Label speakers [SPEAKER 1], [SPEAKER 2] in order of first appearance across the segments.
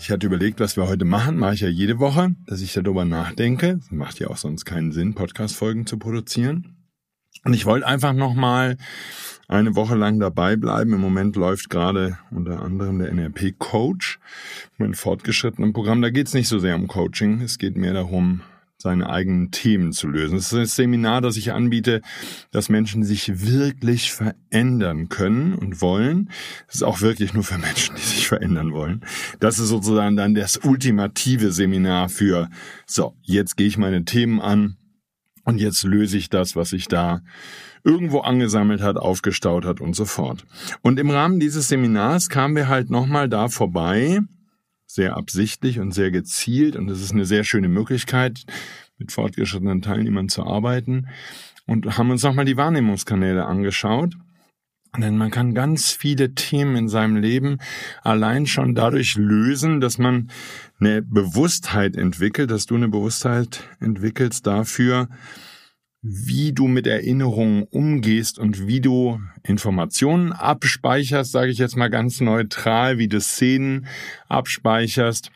[SPEAKER 1] Ich hatte überlegt, was wir heute machen, mache ich ja jede Woche, dass ich darüber nachdenke. Das macht ja auch sonst keinen Sinn, Podcast-Folgen zu produzieren. Und ich wollte einfach nochmal eine Woche lang dabei bleiben. Im Moment läuft gerade unter anderem der NRP-Coach, mein fortgeschrittenen Programm. Da geht es nicht so sehr um Coaching, es geht mehr darum, seine eigenen Themen zu lösen. Das ist ein Seminar, das ich anbiete, dass Menschen sich wirklich verändern können und wollen. Das ist auch wirklich nur für Menschen, die sich verändern wollen. Das ist sozusagen dann das ultimative Seminar für, so, jetzt gehe ich meine Themen an und jetzt löse ich das, was sich da irgendwo angesammelt hat, aufgestaut hat und so fort. Und im Rahmen dieses Seminars kamen wir halt nochmal da vorbei, sehr absichtlich und sehr gezielt und es ist eine sehr schöne Möglichkeit, mit fortgeschrittenen Teilnehmern zu arbeiten und haben uns nochmal die Wahrnehmungskanäle angeschaut. Denn man kann ganz viele Themen in seinem Leben allein schon dadurch lösen, dass man eine Bewusstheit entwickelt, dass du eine Bewusstheit entwickelst dafür, wie du mit Erinnerungen umgehst und wie du Informationen abspeicherst, sage ich jetzt mal ganz neutral, wie du Szenen abspeicherst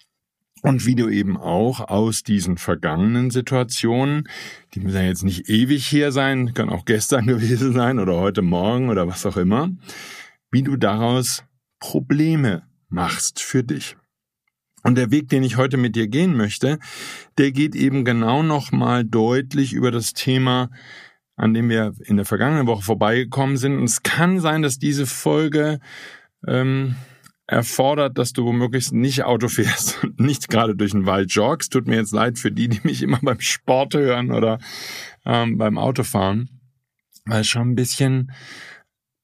[SPEAKER 1] und wie du eben auch aus diesen vergangenen Situationen, die müssen ja jetzt nicht ewig hier sein, können auch gestern gewesen sein oder heute Morgen oder was auch immer, wie du daraus Probleme machst für dich. Und der Weg, den ich heute mit dir gehen möchte, der geht eben genau nochmal deutlich über das Thema, an dem wir in der vergangenen Woche vorbeigekommen sind. Und es kann sein, dass diese Folge ähm, erfordert, dass du womöglich nicht Auto fährst und nicht gerade durch den Wald joggst. Tut mir jetzt leid für die, die mich immer beim Sport hören oder ähm, beim Autofahren, weil es schon ein bisschen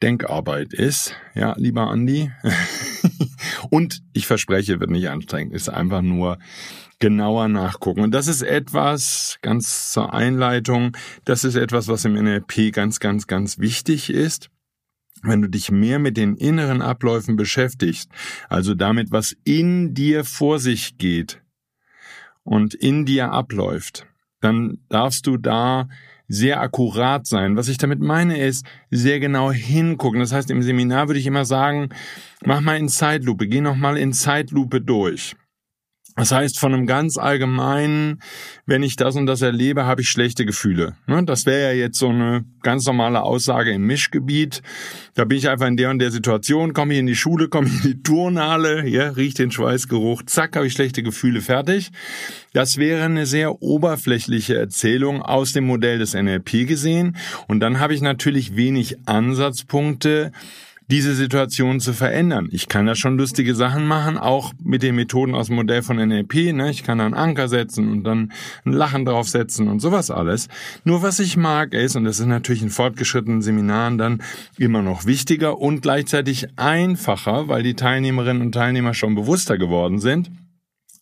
[SPEAKER 1] Denkarbeit ist. Ja, lieber Andi. Und ich verspreche, wird nicht anstrengend, ist einfach nur genauer nachgucken. Und das ist etwas, ganz zur Einleitung, das ist etwas, was im NLP ganz, ganz, ganz wichtig ist. Wenn du dich mehr mit den inneren Abläufen beschäftigst, also damit, was in dir vor sich geht und in dir abläuft, dann darfst du da sehr akkurat sein. Was ich damit meine ist, sehr genau hingucken. Das heißt, im Seminar würde ich immer sagen, mach mal in Zeitlupe, geh noch mal in Zeitlupe durch. Das heißt, von einem ganz allgemeinen, wenn ich das und das erlebe, habe ich schlechte Gefühle. Ne, das wäre ja jetzt so eine ganz normale Aussage im Mischgebiet. Da bin ich einfach in der und der Situation, komme ich in die Schule, komme ich in die Turnhalle, ja, riecht den Schweißgeruch, zack, habe ich schlechte Gefühle, fertig. Das wäre eine sehr oberflächliche Erzählung aus dem Modell des NLP gesehen. Und dann habe ich natürlich wenig Ansatzpunkte, diese Situation zu verändern. Ich kann da schon lustige Sachen machen, auch mit den Methoden aus dem Modell von NLP. Ne? Ich kann da einen Anker setzen und dann ein Lachen draufsetzen und sowas alles. Nur was ich mag ist, und das ist natürlich in fortgeschrittenen Seminaren dann immer noch wichtiger und gleichzeitig einfacher, weil die Teilnehmerinnen und Teilnehmer schon bewusster geworden sind,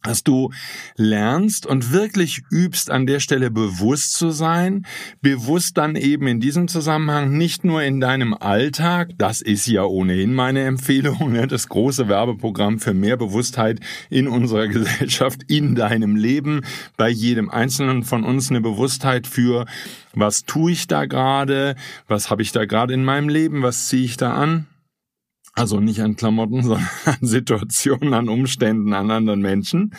[SPEAKER 1] dass du lernst und wirklich übst, an der Stelle bewusst zu sein, bewusst dann eben in diesem Zusammenhang nicht nur in deinem Alltag, das ist ja ohnehin meine Empfehlung, ne, das große Werbeprogramm für mehr Bewusstheit in unserer Gesellschaft, in deinem Leben, bei jedem Einzelnen von uns eine Bewusstheit für, was tue ich da gerade, was habe ich da gerade in meinem Leben, was ziehe ich da an, also nicht an Klamotten, sondern an Situationen, an Umständen, an anderen Menschen.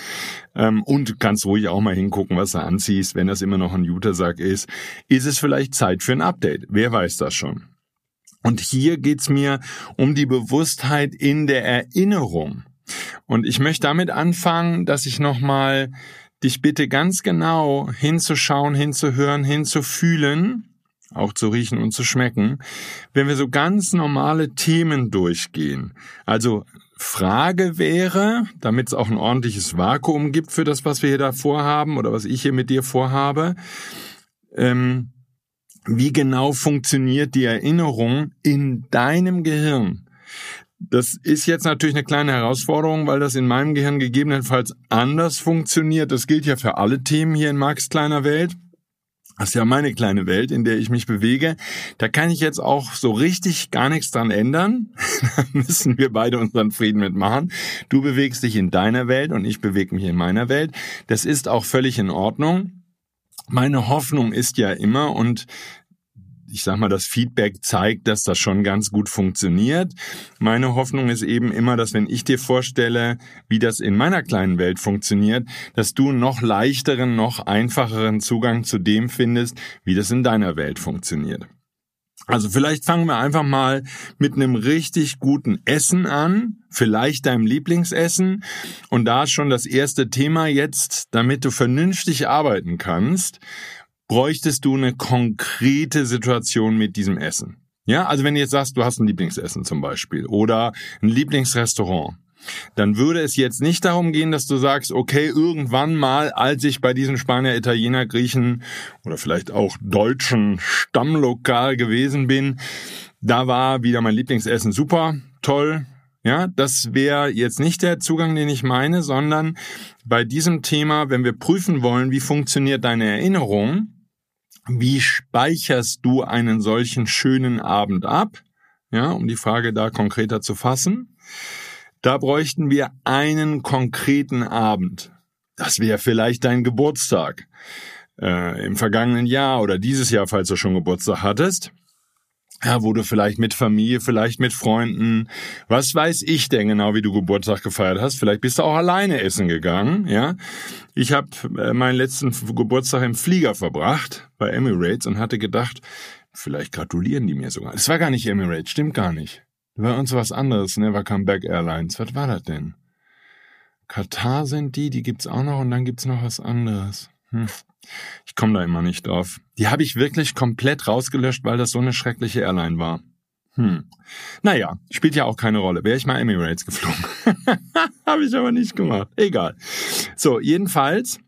[SPEAKER 1] Ähm, und kannst ruhig auch mal hingucken, was du anziehst. Wenn das immer noch ein Jutersack ist, ist es vielleicht Zeit für ein Update. Wer weiß das schon. Und hier geht's mir um die Bewusstheit in der Erinnerung. Und ich möchte damit anfangen, dass ich nochmal dich bitte ganz genau hinzuschauen, hinzuhören, hinzufühlen, auch zu riechen und zu schmecken, wenn wir so ganz normale Themen durchgehen. Also Frage wäre, damit es auch ein ordentliches Vakuum gibt für das, was wir hier da vorhaben oder was ich hier mit dir vorhabe, ähm, wie genau funktioniert die Erinnerung in deinem Gehirn? Das ist jetzt natürlich eine kleine Herausforderung, weil das in meinem Gehirn gegebenenfalls anders funktioniert. Das gilt ja für alle Themen hier in Max kleiner Welt. Das ist ja meine kleine Welt, in der ich mich bewege. Da kann ich jetzt auch so richtig gar nichts dran ändern. da müssen wir beide unseren Frieden mitmachen. Du bewegst dich in deiner Welt und ich bewege mich in meiner Welt. Das ist auch völlig in Ordnung. Meine Hoffnung ist ja immer, und ich sag mal, das Feedback zeigt, dass das schon ganz gut funktioniert. Meine Hoffnung ist eben immer, dass wenn ich dir vorstelle, wie das in meiner kleinen Welt funktioniert, dass du noch leichteren, noch einfacheren Zugang zu dem findest, wie das in deiner Welt funktioniert. Also vielleicht fangen wir einfach mal mit einem richtig guten Essen an, vielleicht deinem Lieblingsessen. Und da ist schon das erste Thema jetzt, damit du vernünftig arbeiten kannst, bräuchtest du eine konkrete Situation mit diesem Essen. Ja, also wenn du jetzt sagst, du hast ein Lieblingsessen zum Beispiel oder ein Lieblingsrestaurant, dann würde es jetzt nicht darum gehen, dass du sagst, okay, irgendwann mal, als ich bei diesem Spanier, Italiener, Griechen oder vielleicht auch deutschen Stammlokal gewesen bin, da war wieder mein Lieblingsessen super, toll. Ja, das wäre jetzt nicht der Zugang, den ich meine, sondern bei diesem Thema, wenn wir prüfen wollen, wie funktioniert deine Erinnerung, wie speicherst du einen solchen schönen Abend ab? Ja, um die Frage da konkreter zu fassen. Da bräuchten wir einen konkreten Abend. Das wäre vielleicht dein Geburtstag äh, im vergangenen Jahr oder dieses Jahr, falls du schon Geburtstag hattest ja, wo du vielleicht mit Familie, vielleicht mit Freunden, was weiß ich denn genau, wie du Geburtstag gefeiert hast. Vielleicht bist du auch alleine essen gegangen, ja. Ich habe äh, meinen letzten Geburtstag im Flieger verbracht bei Emirates und hatte gedacht, vielleicht gratulieren die mir sogar. Es war gar nicht Emirates, stimmt gar nicht. War uns was anderes, Never Come Back Airlines. Was war das denn? Katar sind die, die gibt's auch noch und dann gibt's noch was anderes. Hm. Ich komme da immer nicht drauf. Die habe ich wirklich komplett rausgelöscht, weil das so eine schreckliche Airline war. Hm. Naja, spielt ja auch keine Rolle. Wäre ich mal Emirates geflogen. habe ich aber nicht gemacht. Egal. So, jedenfalls,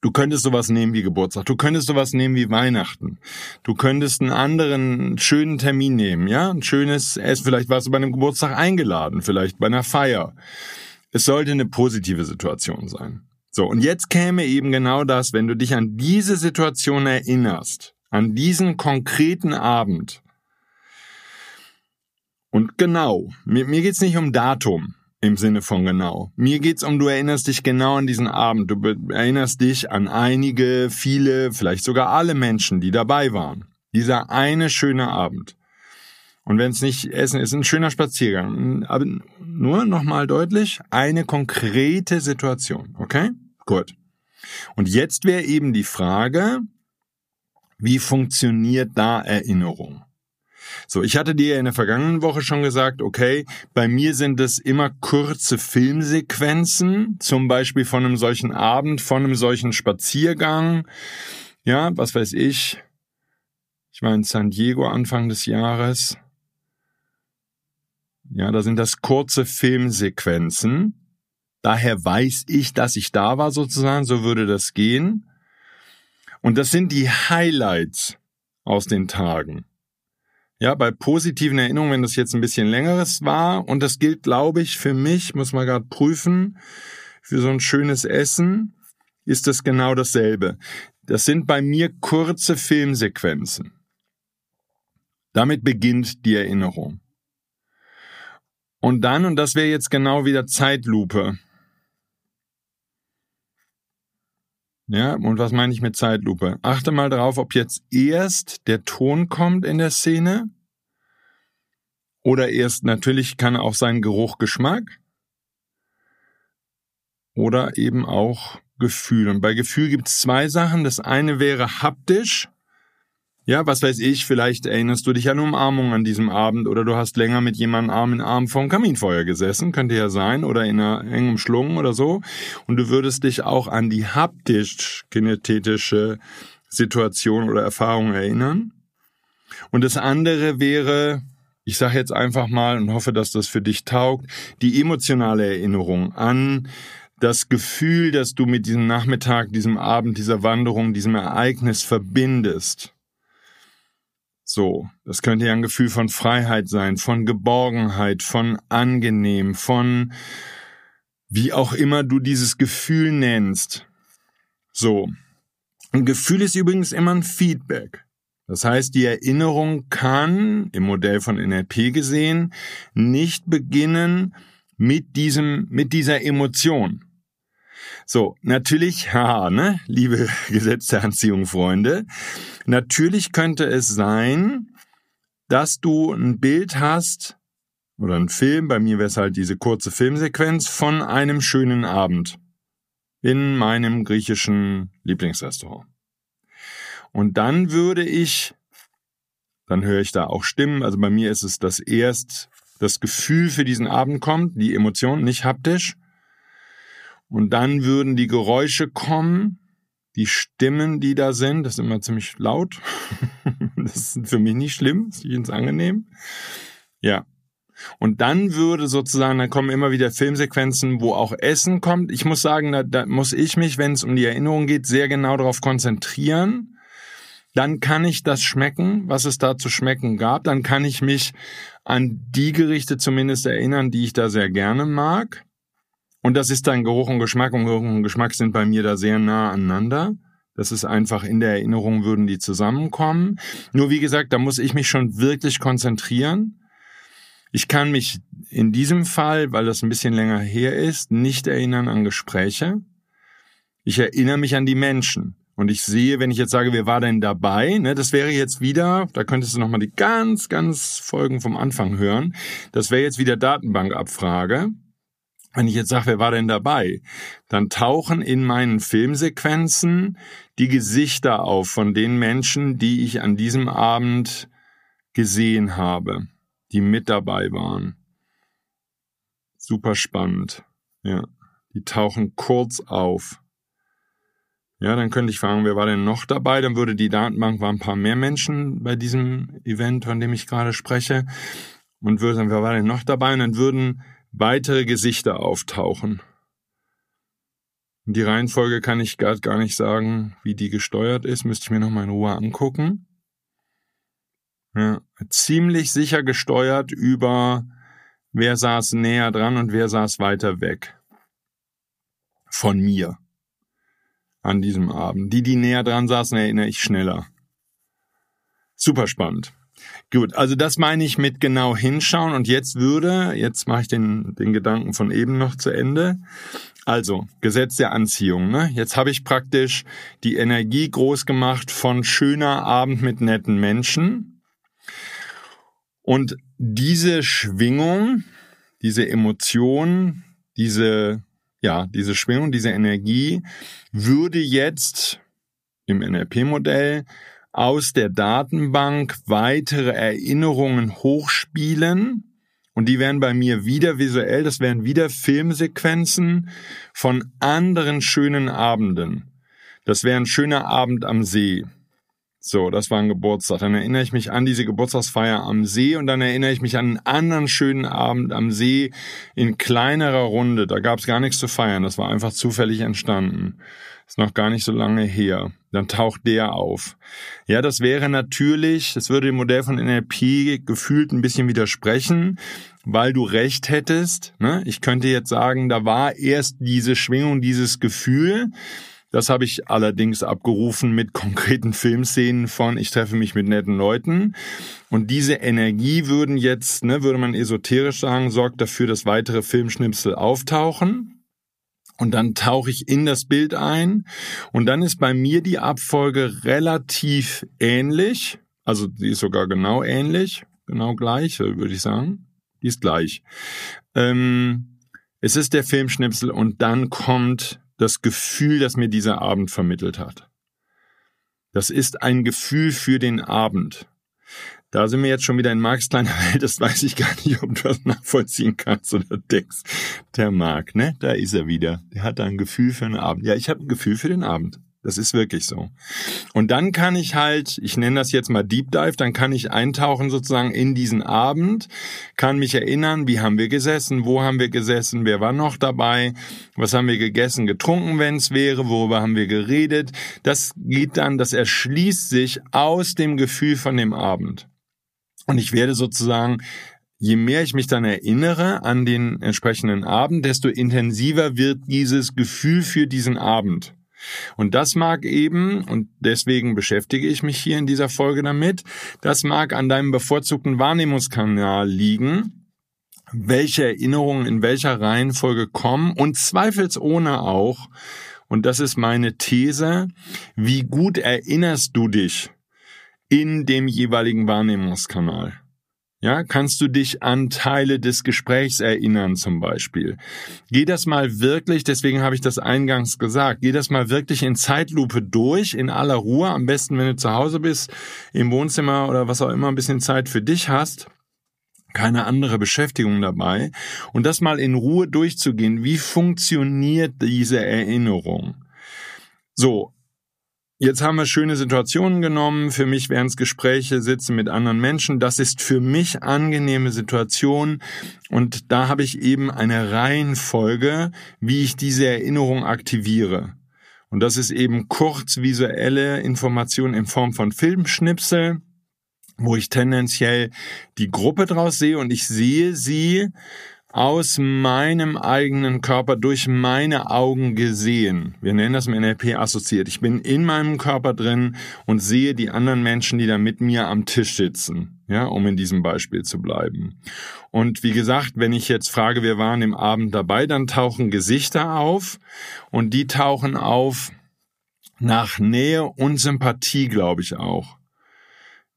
[SPEAKER 1] du könntest sowas nehmen wie Geburtstag. Du könntest sowas nehmen wie Weihnachten. Du könntest einen anderen schönen Termin nehmen, ja? Ein schönes Essen. Vielleicht warst du bei einem Geburtstag eingeladen. Vielleicht bei einer Feier. Es sollte eine positive Situation sein. So, und jetzt käme eben genau das, wenn du dich an diese Situation erinnerst, an diesen konkreten Abend. Und genau, mir, mir geht's nicht um Datum im Sinne von genau. Mir geht's um, du erinnerst dich genau an diesen Abend. Du erinnerst dich an einige, viele, vielleicht sogar alle Menschen, die dabei waren. Dieser eine schöne Abend. Und wenn es nicht Essen ist, ein schöner Spaziergang. Aber nur nochmal deutlich, eine konkrete Situation, okay? Gut. Und jetzt wäre eben die Frage, wie funktioniert da Erinnerung? So, ich hatte dir in der vergangenen Woche schon gesagt, okay, bei mir sind es immer kurze Filmsequenzen, zum Beispiel von einem solchen Abend, von einem solchen Spaziergang. Ja, was weiß ich. Ich war in San Diego Anfang des Jahres. Ja, da sind das kurze Filmsequenzen. Daher weiß ich, dass ich da war sozusagen, so würde das gehen. Und das sind die Highlights aus den Tagen. Ja, bei positiven Erinnerungen, wenn das jetzt ein bisschen längeres war, und das gilt, glaube ich, für mich, muss man gerade prüfen, für so ein schönes Essen, ist das genau dasselbe. Das sind bei mir kurze Filmsequenzen. Damit beginnt die Erinnerung. Und dann, und das wäre jetzt genau wieder Zeitlupe. Ja, und was meine ich mit Zeitlupe? Achte mal darauf, ob jetzt erst der Ton kommt in der Szene oder erst natürlich kann auch sein Geruch, Geschmack oder eben auch Gefühl. Und bei Gefühl gibt es zwei Sachen. Das eine wäre haptisch. Ja, was weiß ich, vielleicht erinnerst du dich an Umarmung an diesem Abend oder du hast länger mit jemandem Arm in Arm vorm Kaminfeuer gesessen, könnte ja sein, oder in einer engem Schlungen oder so. Und du würdest dich auch an die haptisch-kinethetische Situation oder Erfahrung erinnern. Und das andere wäre, ich sage jetzt einfach mal und hoffe, dass das für dich taugt, die emotionale Erinnerung an das Gefühl, dass du mit diesem Nachmittag, diesem Abend, dieser Wanderung, diesem Ereignis verbindest. So, das könnte ja ein Gefühl von Freiheit sein, von Geborgenheit, von angenehm, von wie auch immer du dieses Gefühl nennst. So. Ein Gefühl ist übrigens immer ein Feedback. Das heißt, die Erinnerung kann, im Modell von NLP gesehen, nicht beginnen mit diesem, mit dieser Emotion. So, natürlich, haha, ne, liebe gesetzte Anziehung, Freunde, natürlich könnte es sein, dass du ein Bild hast oder ein Film, bei mir wäre es halt diese kurze Filmsequenz von einem schönen Abend in meinem griechischen Lieblingsrestaurant. Und dann würde ich, dann höre ich da auch Stimmen, also bei mir ist es, dass erst das Gefühl für diesen Abend kommt, die Emotion, nicht haptisch. Und dann würden die Geräusche kommen, die Stimmen, die da sind, das ist immer ziemlich laut. das ist für mich nicht schlimm, ist ganz angenehm. Ja. Und dann würde sozusagen, dann kommen immer wieder Filmsequenzen, wo auch Essen kommt. Ich muss sagen, da, da muss ich mich, wenn es um die Erinnerung geht, sehr genau darauf konzentrieren. Dann kann ich das schmecken, was es da zu schmecken gab. Dann kann ich mich an die Gerichte zumindest erinnern, die ich da sehr gerne mag. Und das ist dann Geruch und Geschmack und Geruch und Geschmack sind bei mir da sehr nah aneinander. Das ist einfach in der Erinnerung würden die zusammenkommen. Nur wie gesagt, da muss ich mich schon wirklich konzentrieren. Ich kann mich in diesem Fall, weil das ein bisschen länger her ist, nicht erinnern an Gespräche. Ich erinnere mich an die Menschen. Und ich sehe, wenn ich jetzt sage, wer war denn dabei, ne, das wäre jetzt wieder, da könntest du nochmal die ganz, ganz Folgen vom Anfang hören. Das wäre jetzt wieder Datenbankabfrage. Wenn ich jetzt sage, wer war denn dabei, dann tauchen in meinen Filmsequenzen die Gesichter auf von den Menschen, die ich an diesem Abend gesehen habe, die mit dabei waren. Super spannend. Ja, die tauchen kurz auf. Ja, dann könnte ich fragen, wer war denn noch dabei? Dann würde die Datenbank, waren ein paar mehr Menschen bei diesem Event, von dem ich gerade spreche. Und würde sagen, wer war denn noch dabei? Und dann würden weitere Gesichter auftauchen. Die Reihenfolge kann ich gar nicht sagen, wie die gesteuert ist, müsste ich mir noch mal in Ruhe angucken. Ja, ziemlich sicher gesteuert über wer saß näher dran und wer saß weiter weg von mir an diesem Abend. Die, die näher dran saßen, erinnere ich schneller. Super spannend. Gut, also das meine ich mit genau hinschauen und jetzt würde, jetzt mache ich den, den Gedanken von eben noch zu Ende. Also, Gesetz der Anziehung. Ne? Jetzt habe ich praktisch die Energie groß gemacht von schöner Abend mit netten Menschen. Und diese Schwingung, diese Emotion, diese, ja, diese Schwingung, diese Energie würde jetzt im NLP-Modell aus der Datenbank weitere Erinnerungen hochspielen. Und die werden bei mir wieder visuell, das wären wieder Filmsequenzen von anderen schönen Abenden. Das wäre ein schöner Abend am See. So, das war ein Geburtstag. Dann erinnere ich mich an diese Geburtstagsfeier am See und dann erinnere ich mich an einen anderen schönen Abend am See in kleinerer Runde. Da gab es gar nichts zu feiern. Das war einfach zufällig entstanden. Ist noch gar nicht so lange her. Dann taucht der auf. Ja, das wäre natürlich, das würde dem Modell von NLP gefühlt ein bisschen widersprechen, weil du recht hättest. Ne? Ich könnte jetzt sagen, da war erst diese Schwingung, dieses Gefühl. Das habe ich allerdings abgerufen mit konkreten Filmszenen von ich treffe mich mit netten Leuten. Und diese Energie würden jetzt, ne, würde man esoterisch sagen, sorgt dafür, dass weitere Filmschnipsel auftauchen. Und dann tauche ich in das Bild ein und dann ist bei mir die Abfolge relativ ähnlich. Also die ist sogar genau ähnlich, genau gleich, würde ich sagen. Die ist gleich. Ähm, es ist der Filmschnipsel und dann kommt das Gefühl, das mir dieser Abend vermittelt hat. Das ist ein Gefühl für den Abend. Da sind wir jetzt schon wieder in Marks kleiner Welt. Das weiß ich gar nicht, ob du das nachvollziehen kannst oder denkst. Der Mark, ne? Da ist er wieder. Der hat da ein Gefühl für den Abend. Ja, ich habe ein Gefühl für den Abend. Das ist wirklich so. Und dann kann ich halt, ich nenne das jetzt mal Deep Dive, dann kann ich eintauchen sozusagen in diesen Abend, kann mich erinnern, wie haben wir gesessen, wo haben wir gesessen, wer war noch dabei, was haben wir gegessen, getrunken, wenn es wäre, worüber haben wir geredet. Das geht dann, das erschließt sich aus dem Gefühl von dem Abend. Und ich werde sozusagen je mehr ich mich dann erinnere an den entsprechenden Abend, desto intensiver wird dieses Gefühl für diesen Abend. Und das mag eben, und deswegen beschäftige ich mich hier in dieser Folge damit, das mag an deinem bevorzugten Wahrnehmungskanal liegen, welche Erinnerungen in welcher Reihenfolge kommen und zweifelsohne auch, und das ist meine These, wie gut erinnerst du dich in dem jeweiligen Wahrnehmungskanal? Ja, kannst du dich an Teile des Gesprächs erinnern zum Beispiel? Geh das mal wirklich, deswegen habe ich das eingangs gesagt, geh das mal wirklich in Zeitlupe durch, in aller Ruhe, am besten, wenn du zu Hause bist, im Wohnzimmer oder was auch immer, ein bisschen Zeit für dich hast keine andere Beschäftigung dabei und das mal in Ruhe durchzugehen. Wie funktioniert diese Erinnerung? So, Jetzt haben wir schöne Situationen genommen. Für mich wären es Gespräche, Sitzen mit anderen Menschen. Das ist für mich angenehme Situation. Und da habe ich eben eine Reihenfolge, wie ich diese Erinnerung aktiviere. Und das ist eben kurz visuelle Information in Form von Filmschnipsel, wo ich tendenziell die Gruppe draus sehe und ich sehe sie aus meinem eigenen Körper durch meine Augen gesehen. Wir nennen das im NLP assoziiert. Ich bin in meinem Körper drin und sehe die anderen Menschen, die da mit mir am Tisch sitzen. Ja, um in diesem Beispiel zu bleiben. Und wie gesagt, wenn ich jetzt frage, wir waren im Abend dabei, dann tauchen Gesichter auf und die tauchen auf nach Nähe und Sympathie, glaube ich auch.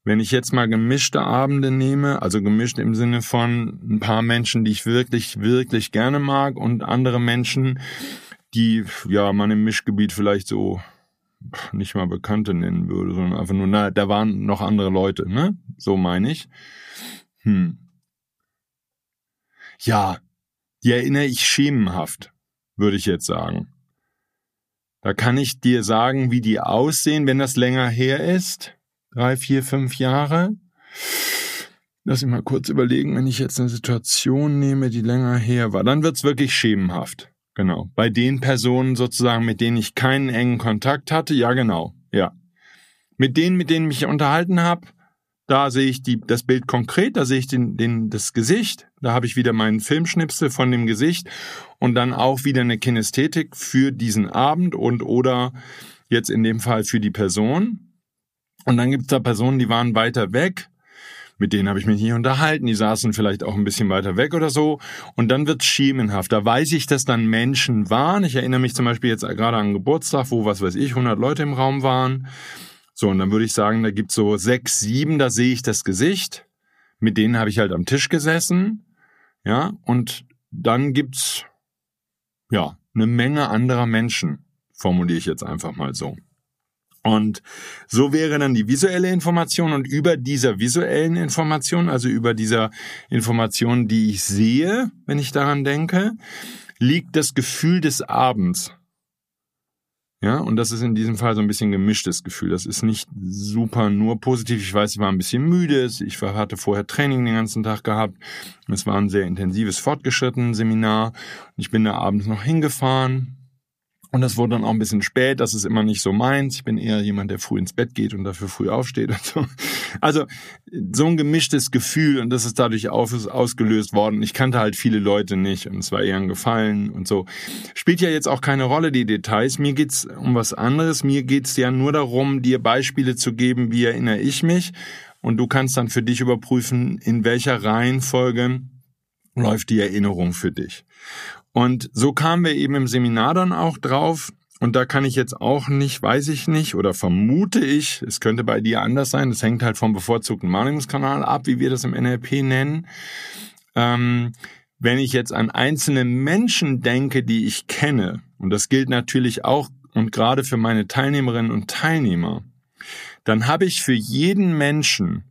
[SPEAKER 1] Wenn ich jetzt mal gemischte Abende nehme, also gemischt im Sinne von ein paar Menschen, die ich wirklich, wirklich gerne mag und andere Menschen, die ja man im Mischgebiet vielleicht so nicht mal Bekannte nennen würde, sondern einfach nur, na, da waren noch andere Leute, ne? So meine ich. Hm. Ja, die erinnere ich schemenhaft, würde ich jetzt sagen. Da kann ich dir sagen, wie die aussehen, wenn das länger her ist drei, vier, fünf Jahre. Lass mich mal kurz überlegen, wenn ich jetzt eine Situation nehme, die länger her war, dann wird's wirklich schemenhaft. Genau. Bei den Personen sozusagen, mit denen ich keinen engen Kontakt hatte, ja genau, ja. Mit denen, mit denen ich mich unterhalten habe, da sehe ich die, das Bild konkret, da sehe ich den, den, das Gesicht, da habe ich wieder meinen Filmschnipsel von dem Gesicht und dann auch wieder eine Kinästhetik für diesen Abend und oder jetzt in dem Fall für die Person. Und dann gibt's da Personen, die waren weiter weg. Mit denen habe ich mich nicht unterhalten. Die saßen vielleicht auch ein bisschen weiter weg oder so. Und dann wird's schemenhaft. Da weiß ich, dass dann Menschen waren. Ich erinnere mich zum Beispiel jetzt gerade an Geburtstag, wo, was weiß ich, 100 Leute im Raum waren. So, und dann würde ich sagen, da gibt's so sechs, sieben, da sehe ich das Gesicht. Mit denen habe ich halt am Tisch gesessen. Ja, und dann gibt's, ja, eine Menge anderer Menschen, formuliere ich jetzt einfach mal so. Und so wäre dann die visuelle Information und über dieser visuellen Information, also über dieser Information, die ich sehe, wenn ich daran denke, liegt das Gefühl des Abends. Ja, und das ist in diesem Fall so ein bisschen gemischtes Gefühl. Das ist nicht super nur positiv. Ich weiß, ich war ein bisschen müde. Ich hatte vorher Training den ganzen Tag gehabt. Es war ein sehr intensives, fortgeschrittenes Seminar. Ich bin da abends noch hingefahren, und das wurde dann auch ein bisschen spät, das ist immer nicht so meins. Ich bin eher jemand, der früh ins Bett geht und dafür früh aufsteht und so. Also so ein gemischtes Gefühl und das ist dadurch ausgelöst worden. Ich kannte halt viele Leute nicht und es war eher ein Gefallen und so. Spielt ja jetzt auch keine Rolle, die Details. Mir geht's um was anderes. Mir geht's ja nur darum, dir Beispiele zu geben, wie erinnere ich mich. Und du kannst dann für dich überprüfen, in welcher Reihenfolge läuft die Erinnerung für dich. Und so kamen wir eben im Seminar dann auch drauf. Und da kann ich jetzt auch nicht, weiß ich nicht oder vermute ich, es könnte bei dir anders sein. Das hängt halt vom bevorzugten Wahrnehmungskanal ab, wie wir das im NLP nennen. Ähm, wenn ich jetzt an einzelne Menschen denke, die ich kenne, und das gilt natürlich auch und gerade für meine Teilnehmerinnen und Teilnehmer, dann habe ich für jeden Menschen,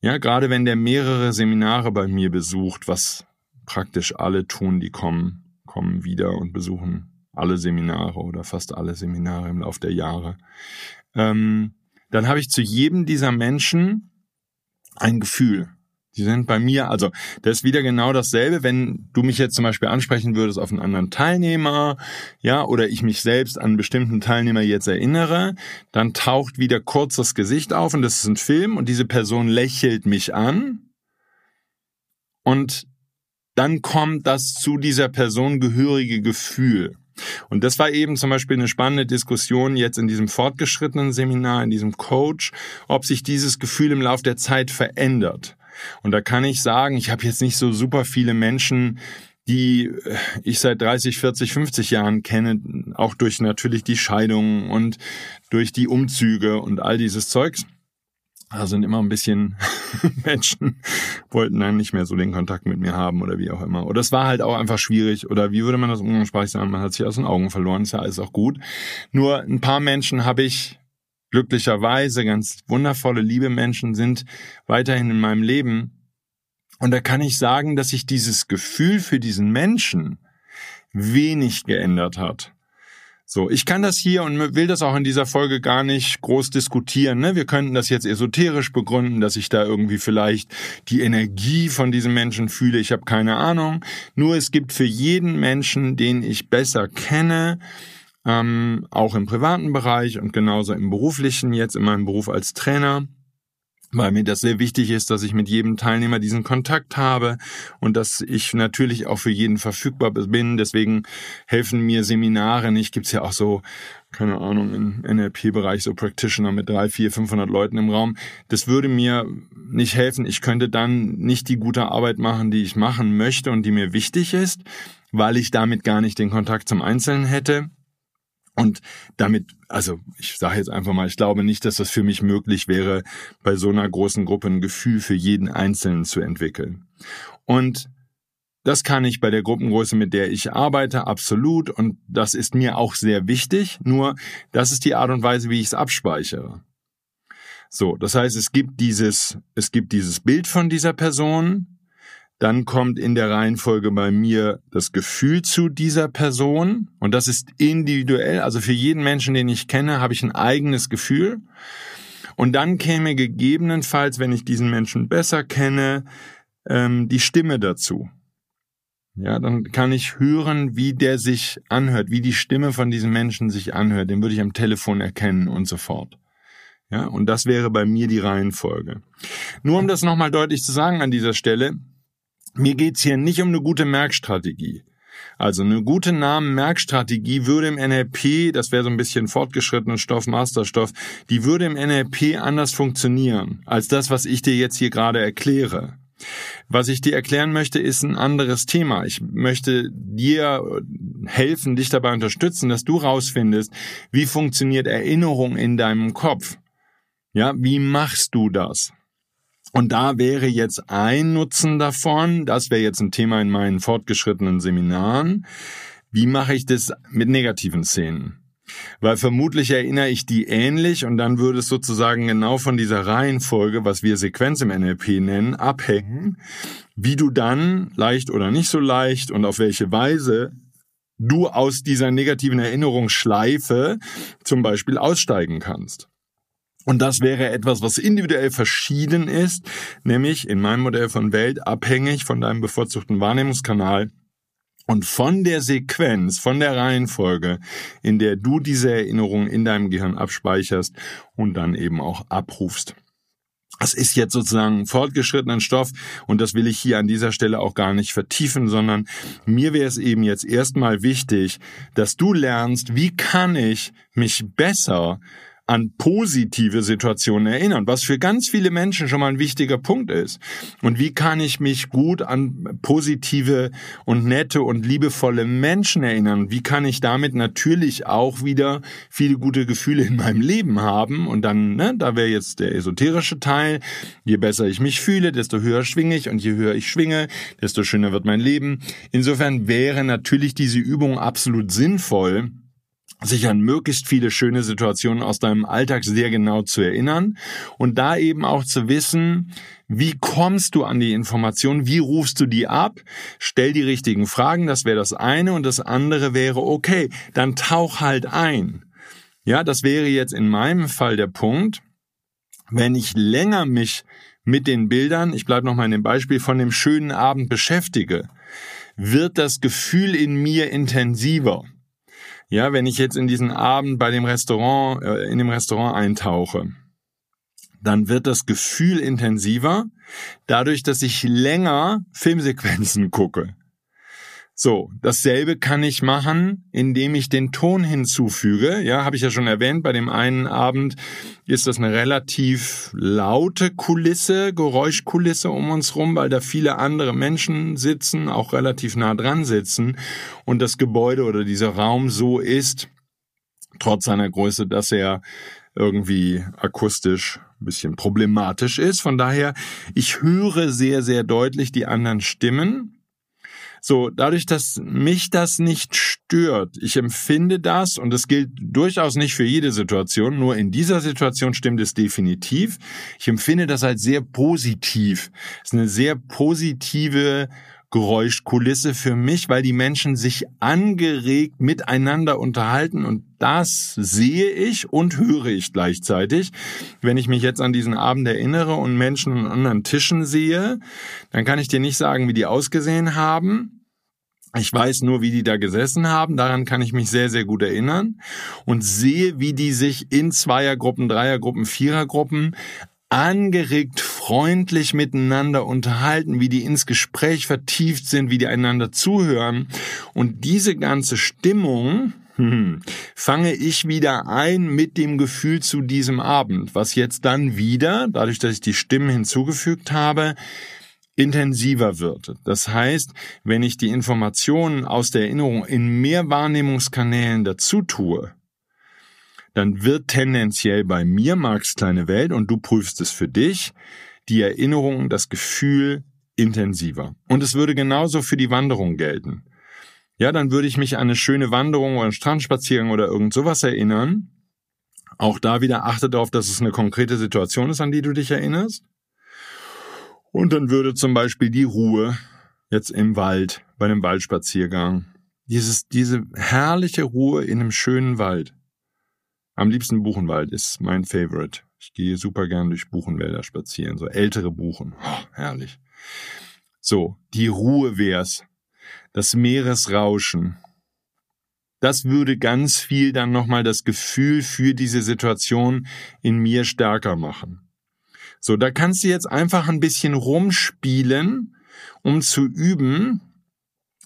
[SPEAKER 1] ja, gerade wenn der mehrere Seminare bei mir besucht, was praktisch alle tun, die kommen, kommen wieder und besuchen alle Seminare oder fast alle Seminare im Laufe der Jahre, ähm, dann habe ich zu jedem dieser Menschen ein Gefühl. Die sind bei mir, also das ist wieder genau dasselbe, wenn du mich jetzt zum Beispiel ansprechen würdest auf einen anderen Teilnehmer, ja, oder ich mich selbst an einen bestimmten Teilnehmer jetzt erinnere, dann taucht wieder kurz das Gesicht auf und das ist ein Film und diese Person lächelt mich an und dann kommt das zu dieser Person gehörige Gefühl. Und das war eben zum Beispiel eine spannende Diskussion jetzt in diesem fortgeschrittenen Seminar, in diesem Coach, ob sich dieses Gefühl im Laufe der Zeit verändert. Und da kann ich sagen, ich habe jetzt nicht so super viele Menschen, die ich seit 30, 40, 50 Jahren kenne, auch durch natürlich die Scheidungen und durch die Umzüge und all dieses Zeugs. Da sind immer ein bisschen Menschen, wollten dann nicht mehr so den Kontakt mit mir haben oder wie auch immer. Oder es war halt auch einfach schwierig oder wie würde man das umgangssprachlich sagen, man hat sich aus den Augen verloren, ist ja alles auch gut. Nur ein paar Menschen habe ich glücklicherweise, ganz wundervolle, liebe Menschen sind weiterhin in meinem Leben. Und da kann ich sagen, dass sich dieses Gefühl für diesen Menschen wenig geändert hat. So, ich kann das hier und will das auch in dieser Folge gar nicht groß diskutieren. Ne? Wir könnten das jetzt esoterisch begründen, dass ich da irgendwie vielleicht die Energie von diesem Menschen fühle. Ich habe keine Ahnung. Nur es gibt für jeden Menschen, den ich besser kenne, ähm, auch im privaten Bereich und genauso im beruflichen, jetzt in meinem Beruf als Trainer, weil mir das sehr wichtig ist, dass ich mit jedem Teilnehmer diesen Kontakt habe und dass ich natürlich auch für jeden verfügbar bin. Deswegen helfen mir Seminare nicht. Gibt's ja auch so, keine Ahnung, im NLP-Bereich so Practitioner mit drei, vier, 500 Leuten im Raum. Das würde mir nicht helfen. Ich könnte dann nicht die gute Arbeit machen, die ich machen möchte und die mir wichtig ist, weil ich damit gar nicht den Kontakt zum Einzelnen hätte. Und damit, also ich sage jetzt einfach mal, ich glaube nicht, dass das für mich möglich wäre, bei so einer großen Gruppe ein Gefühl für jeden Einzelnen zu entwickeln. Und das kann ich bei der Gruppengröße, mit der ich arbeite, absolut. Und das ist mir auch sehr wichtig. Nur, das ist die Art und Weise, wie ich es abspeichere. So, das heißt, es gibt dieses, es gibt dieses Bild von dieser Person, dann kommt in der Reihenfolge bei mir das Gefühl zu dieser Person. Und das ist individuell. Also für jeden Menschen, den ich kenne, habe ich ein eigenes Gefühl. Und dann käme gegebenenfalls, wenn ich diesen Menschen besser kenne, ähm, die Stimme dazu. Ja, dann kann ich hören, wie der sich anhört, wie die Stimme von diesem Menschen sich anhört. Den würde ich am Telefon erkennen und so fort. Ja, und das wäre bei mir die Reihenfolge. Nur um das nochmal deutlich zu sagen an dieser Stelle, mir geht's hier nicht um eine gute Merkstrategie. Also eine gute Namen-Merkstrategie würde im NLP, das wäre so ein bisschen fortgeschrittenen Stoff, Masterstoff, die würde im NLP anders funktionieren als das, was ich dir jetzt hier gerade erkläre. Was ich dir erklären möchte, ist ein anderes Thema. Ich möchte dir helfen, dich dabei unterstützen, dass du rausfindest, wie funktioniert Erinnerung in deinem Kopf. Ja, wie machst du das? Und da wäre jetzt ein Nutzen davon, das wäre jetzt ein Thema in meinen fortgeschrittenen Seminaren, wie mache ich das mit negativen Szenen? Weil vermutlich erinnere ich die ähnlich und dann würde es sozusagen genau von dieser Reihenfolge, was wir Sequenz im NLP nennen, abhängen, wie du dann leicht oder nicht so leicht und auf welche Weise du aus dieser negativen Erinnerungsschleife zum Beispiel aussteigen kannst. Und das wäre etwas, was individuell verschieden ist, nämlich in meinem Modell von Welt abhängig von deinem bevorzugten Wahrnehmungskanal und von der Sequenz, von der Reihenfolge, in der du diese Erinnerung in deinem Gehirn abspeicherst und dann eben auch abrufst. Das ist jetzt sozusagen fortgeschrittenen Stoff und das will ich hier an dieser Stelle auch gar nicht vertiefen, sondern mir wäre es eben jetzt erstmal wichtig, dass du lernst, wie kann ich mich besser an positive Situationen erinnern, was für ganz viele Menschen schon mal ein wichtiger Punkt ist. Und wie kann ich mich gut an positive und nette und liebevolle Menschen erinnern? Wie kann ich damit natürlich auch wieder viele gute Gefühle in meinem Leben haben? Und dann, ne, da wäre jetzt der esoterische Teil. Je besser ich mich fühle, desto höher schwinge ich und je höher ich schwinge, desto schöner wird mein Leben. Insofern wäre natürlich diese Übung absolut sinnvoll sich an möglichst viele schöne Situationen aus deinem Alltag sehr genau zu erinnern und da eben auch zu wissen, wie kommst du an die Information, wie rufst du die ab, stell die richtigen Fragen, das wäre das eine und das andere wäre, okay, dann tauch halt ein. Ja, das wäre jetzt in meinem Fall der Punkt, wenn ich länger mich mit den Bildern, ich bleibe nochmal in dem Beispiel, von dem schönen Abend beschäftige, wird das Gefühl in mir intensiver. Ja, wenn ich jetzt in diesen Abend bei dem Restaurant, äh, in dem Restaurant eintauche, dann wird das Gefühl intensiver, dadurch, dass ich länger Filmsequenzen gucke. So, dasselbe kann ich machen, indem ich den Ton hinzufüge. Ja, habe ich ja schon erwähnt, bei dem einen Abend ist das eine relativ laute Kulisse, Geräuschkulisse um uns rum, weil da viele andere Menschen sitzen, auch relativ nah dran sitzen und das Gebäude oder dieser Raum so ist, trotz seiner Größe, dass er irgendwie akustisch ein bisschen problematisch ist. Von daher, ich höre sehr, sehr deutlich die anderen Stimmen so, dadurch, dass mich das nicht stört, ich empfinde das, und das gilt durchaus nicht für jede Situation, nur in dieser Situation stimmt es definitiv. Ich empfinde das als sehr positiv. Es ist eine sehr positive Geräuschkulisse für mich, weil die Menschen sich angeregt miteinander unterhalten und das sehe ich und höre ich gleichzeitig. Wenn ich mich jetzt an diesen Abend erinnere und Menschen an anderen Tischen sehe, dann kann ich dir nicht sagen, wie die ausgesehen haben. Ich weiß nur, wie die da gesessen haben. Daran kann ich mich sehr, sehr gut erinnern und sehe, wie die sich in Zweiergruppen, Dreiergruppen, Vierergruppen angeregt, freundlich miteinander unterhalten, wie die ins Gespräch vertieft sind, wie die einander zuhören. Und diese ganze Stimmung hm, fange ich wieder ein mit dem Gefühl zu diesem Abend, was jetzt dann wieder, dadurch, dass ich die Stimmen hinzugefügt habe, intensiver wird. Das heißt, wenn ich die Informationen aus der Erinnerung in mehr Wahrnehmungskanälen dazu tue, dann wird tendenziell bei mir Marx kleine Welt und du prüfst es für dich, die Erinnerung, das Gefühl intensiver. Und es würde genauso für die Wanderung gelten. Ja, dann würde ich mich an eine schöne Wanderung oder einen Strandspaziergang oder irgend sowas erinnern. Auch da wieder achte darauf, dass es eine konkrete Situation ist, an die du dich erinnerst. Und dann würde zum Beispiel die Ruhe jetzt im Wald, bei einem Waldspaziergang, dieses, diese herrliche Ruhe in einem schönen Wald, am liebsten Buchenwald ist mein Favorite. Ich gehe super gern durch Buchenwälder spazieren, so ältere Buchen. Oh, herrlich. So, die Ruhe wär's. Das Meeresrauschen. Das würde ganz viel dann nochmal das Gefühl für diese Situation in mir stärker machen. So, da kannst du jetzt einfach ein bisschen rumspielen, um zu üben,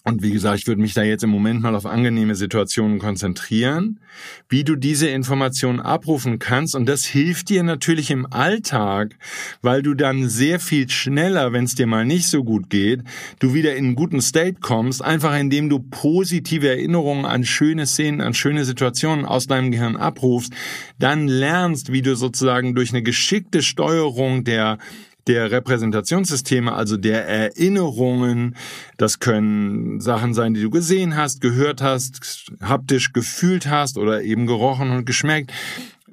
[SPEAKER 1] und wie gesagt, ich würde mich da jetzt im Moment mal auf angenehme Situationen konzentrieren, wie du diese Informationen abrufen kannst. Und das hilft dir natürlich im Alltag, weil du dann sehr viel schneller, wenn es dir mal nicht so gut geht, du wieder in einen guten State kommst, einfach indem du positive Erinnerungen an schöne Szenen, an schöne Situationen aus deinem Gehirn abrufst, dann lernst, wie du sozusagen durch eine geschickte Steuerung der der Repräsentationssysteme, also der Erinnerungen. Das können Sachen sein, die du gesehen hast, gehört hast, haptisch gefühlt hast oder eben gerochen und geschmeckt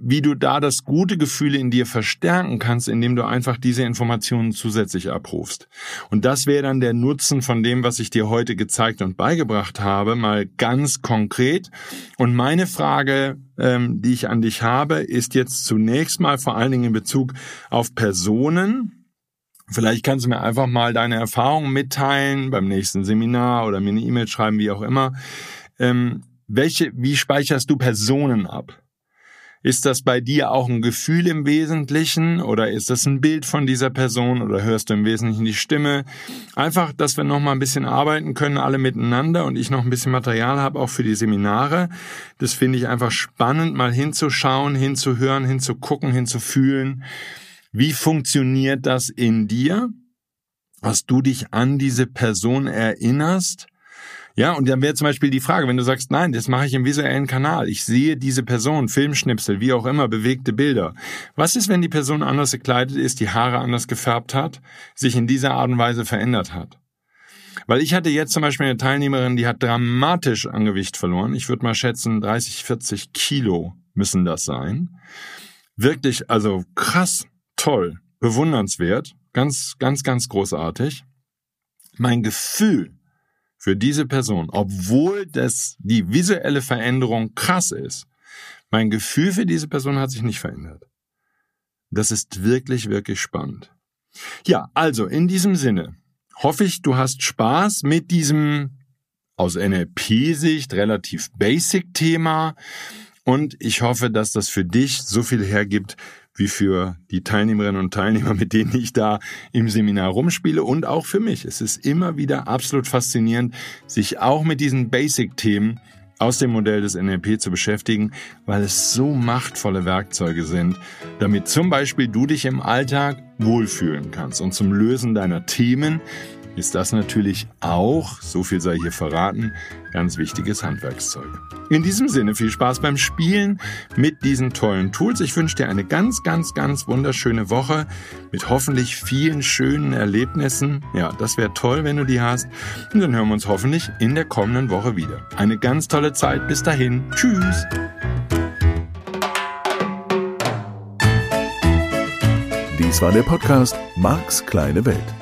[SPEAKER 1] wie du da das gute Gefühl in dir verstärken kannst, indem du einfach diese Informationen zusätzlich abrufst. Und das wäre dann der Nutzen von dem, was ich dir heute gezeigt und beigebracht habe, mal ganz konkret. Und meine Frage, ähm, die ich an dich habe, ist jetzt zunächst mal vor allen Dingen in Bezug auf Personen, Vielleicht kannst du mir einfach mal deine Erfahrungen mitteilen beim nächsten Seminar oder mir eine E-Mail schreiben, wie auch immer. Ähm, welche, wie speicherst du Personen ab? Ist das bei dir auch ein Gefühl im Wesentlichen oder ist das ein Bild von dieser Person oder hörst du im Wesentlichen die Stimme? Einfach, dass wir noch mal ein bisschen arbeiten können, alle miteinander und ich noch ein bisschen Material habe, auch für die Seminare. Das finde ich einfach spannend, mal hinzuschauen, hinzuhören, hinzugucken, hinzufühlen. Wie funktioniert das in dir? Was du dich an diese Person erinnerst? Ja, und dann wäre zum Beispiel die Frage, wenn du sagst, nein, das mache ich im visuellen Kanal. Ich sehe diese Person, Filmschnipsel, wie auch immer, bewegte Bilder. Was ist, wenn die Person anders gekleidet ist, die Haare anders gefärbt hat, sich in dieser Art und Weise verändert hat? Weil ich hatte jetzt zum Beispiel eine Teilnehmerin, die hat dramatisch an Gewicht verloren. Ich würde mal schätzen, 30, 40 Kilo müssen das sein. Wirklich, also krass, toll, bewundernswert, ganz, ganz, ganz großartig. Mein Gefühl für diese Person, obwohl das, die visuelle Veränderung krass ist, mein Gefühl für diese Person hat sich nicht verändert. Das ist wirklich, wirklich spannend. Ja, also in diesem Sinne hoffe ich, du hast Spaß mit diesem aus NLP-Sicht relativ basic Thema und ich hoffe, dass das für dich so viel hergibt, wie für die Teilnehmerinnen und Teilnehmer, mit denen ich da im Seminar rumspiele und auch für mich. Es ist immer wieder absolut faszinierend, sich auch mit diesen Basic-Themen aus dem Modell des NLP zu beschäftigen, weil es so machtvolle Werkzeuge sind, damit zum Beispiel du dich im Alltag wohlfühlen kannst und zum Lösen deiner Themen ist das natürlich auch, so viel sei hier verraten, ganz wichtiges Handwerkszeug. In diesem Sinne viel Spaß beim Spielen mit diesen tollen Tools. Ich wünsche dir eine ganz, ganz, ganz wunderschöne Woche mit hoffentlich vielen schönen Erlebnissen. Ja, das wäre toll, wenn du die hast. Und dann hören wir uns hoffentlich in der kommenden Woche wieder. Eine ganz tolle Zeit. Bis dahin. Tschüss.
[SPEAKER 2] Dies war der Podcast Marks kleine Welt.